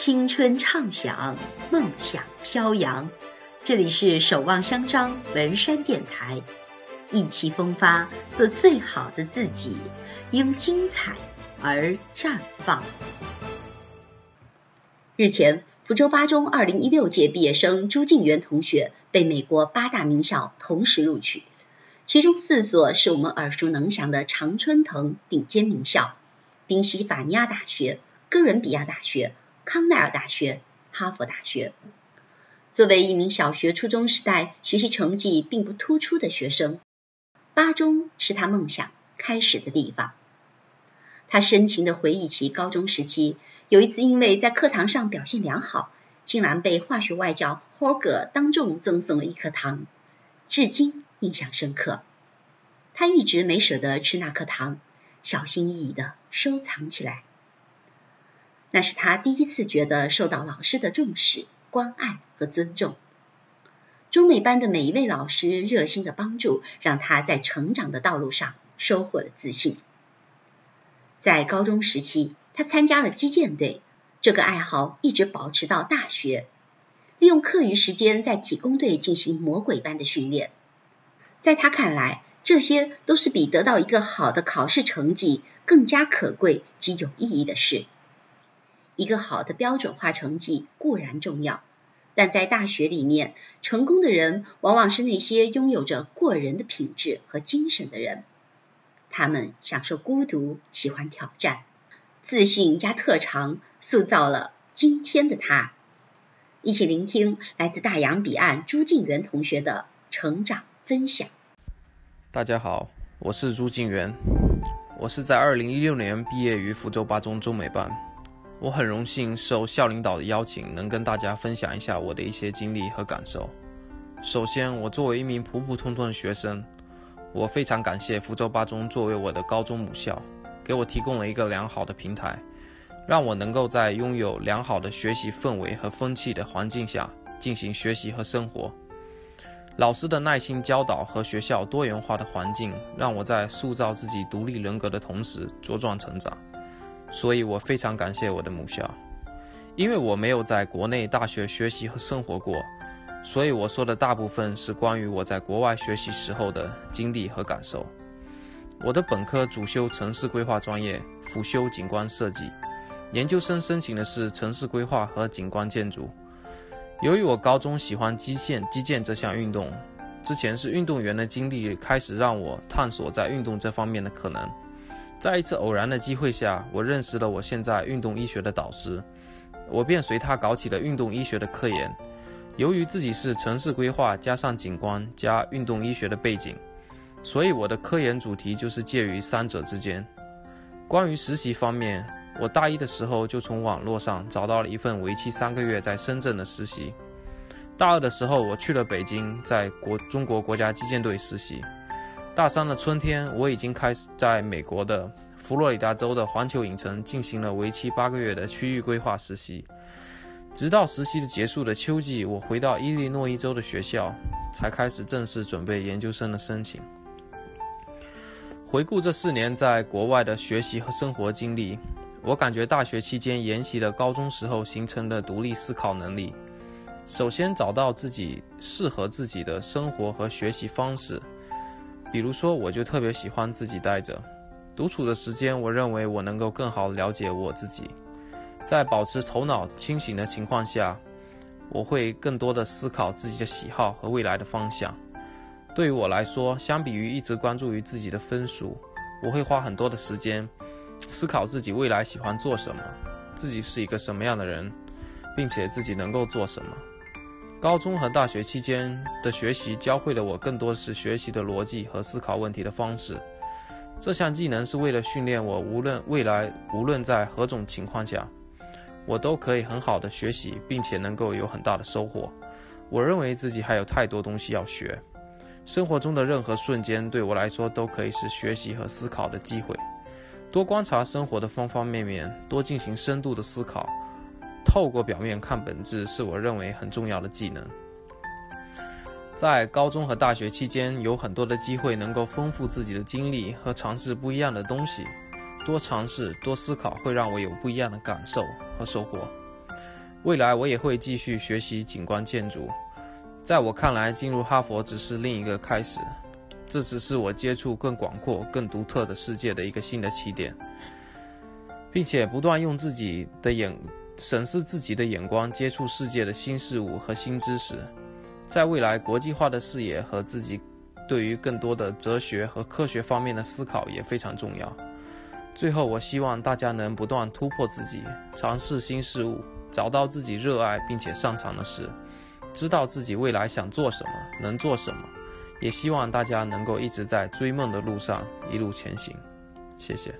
青春畅想，梦想飘扬。这里是守望香樟文山电台，意气风发，做最好的自己，因精彩而绽放。日前，福州八中二零一六届毕业生朱静元同学被美国八大名校同时录取，其中四所是我们耳熟能详的常春藤顶尖名校：宾夕法尼亚大学、哥伦比亚大学。康奈尔大学、哈佛大学。作为一名小学、初中时代学习成绩并不突出的学生，八中是他梦想开始的地方。他深情地回忆起高中时期，有一次因为在课堂上表现良好，竟然被化学外教霍格当众赠送了一颗糖，至今印象深刻。他一直没舍得吃那颗糖，小心翼翼地收藏起来。那是他第一次觉得受到老师的重视、关爱和尊重。中美班的每一位老师热心的帮助，让他在成长的道路上收获了自信。在高中时期，他参加了击剑队，这个爱好一直保持到大学。利用课余时间在体工队进行魔鬼般的训练，在他看来，这些都是比得到一个好的考试成绩更加可贵及有意义的事。一个好的标准化成绩固然重要，但在大学里面，成功的人往往是那些拥有着过人的品质和精神的人。他们享受孤独，喜欢挑战，自信加特长塑造了今天的他。一起聆听来自大洋彼岸朱静元同学的成长分享。大家好，我是朱静元，我是在二零一六年毕业于福州八中中美班。我很荣幸受校领导的邀请，能跟大家分享一下我的一些经历和感受。首先，我作为一名普普通通的学生，我非常感谢福州八中作为我的高中母校，给我提供了一个良好的平台，让我能够在拥有良好的学习氛围和风气的环境下进行学习和生活。老师的耐心教导和学校多元化的环境，让我在塑造自己独立人格的同时茁壮成长。所以我非常感谢我的母校，因为我没有在国内大学学习和生活过，所以我说的大部分是关于我在国外学习时候的经历和感受。我的本科主修城市规划专业，辅修景观设计，研究生申请的是城市规划和景观建筑。由于我高中喜欢击剑，击剑这项运动，之前是运动员的经历开始让我探索在运动这方面的可能。在一次偶然的机会下，我认识了我现在运动医学的导师，我便随他搞起了运动医学的科研。由于自己是城市规划加上景观加运动医学的背景，所以我的科研主题就是介于三者之间。关于实习方面，我大一的时候就从网络上找到了一份为期三个月在深圳的实习。大二的时候，我去了北京，在国中国国家击剑队实习。大三的春天，我已经开始在美国的佛罗里达州的环球影城进行了为期八个月的区域规划实习。直到实习的结束的秋季，我回到伊利诺伊州的学校，才开始正式准备研究生的申请。回顾这四年在国外的学习和生活经历，我感觉大学期间沿袭了高中时候形成的独立思考能力。首先找到自己适合自己的生活和学习方式。比如说，我就特别喜欢自己待着，独处的时间，我认为我能够更好了解我自己。在保持头脑清醒的情况下，我会更多的思考自己的喜好和未来的方向。对于我来说，相比于一直关注于自己的分数，我会花很多的时间思考自己未来喜欢做什么，自己是一个什么样的人，并且自己能够做什么。高中和大学期间的学习教会了我更多是学习的逻辑和思考问题的方式。这项技能是为了训练我，无论未来无论在何种情况下，我都可以很好的学习，并且能够有很大的收获。我认为自己还有太多东西要学。生活中的任何瞬间对我来说都可以是学习和思考的机会。多观察生活的方方面面，多进行深度的思考。透过表面看本质，是我认为很重要的技能。在高中和大学期间，有很多的机会能够丰富自己的经历和尝试不一样的东西。多尝试、多思考，会让我有不一样的感受和收获。未来我也会继续学习景观建筑。在我看来，进入哈佛只是另一个开始，这只是我接触更广阔、更独特的世界的一个新的起点，并且不断用自己的眼审视自己的眼光，接触世界的新事物和新知识。在未来，国际化的视野和自己对于更多的哲学和科学方面的思考也非常重要。最后，我希望大家能不断突破自己，尝试新事物，找到自己热爱并且擅长的事。知道自己未来想做什么，能做什么，也希望大家能够一直在追梦的路上一路前行。谢谢。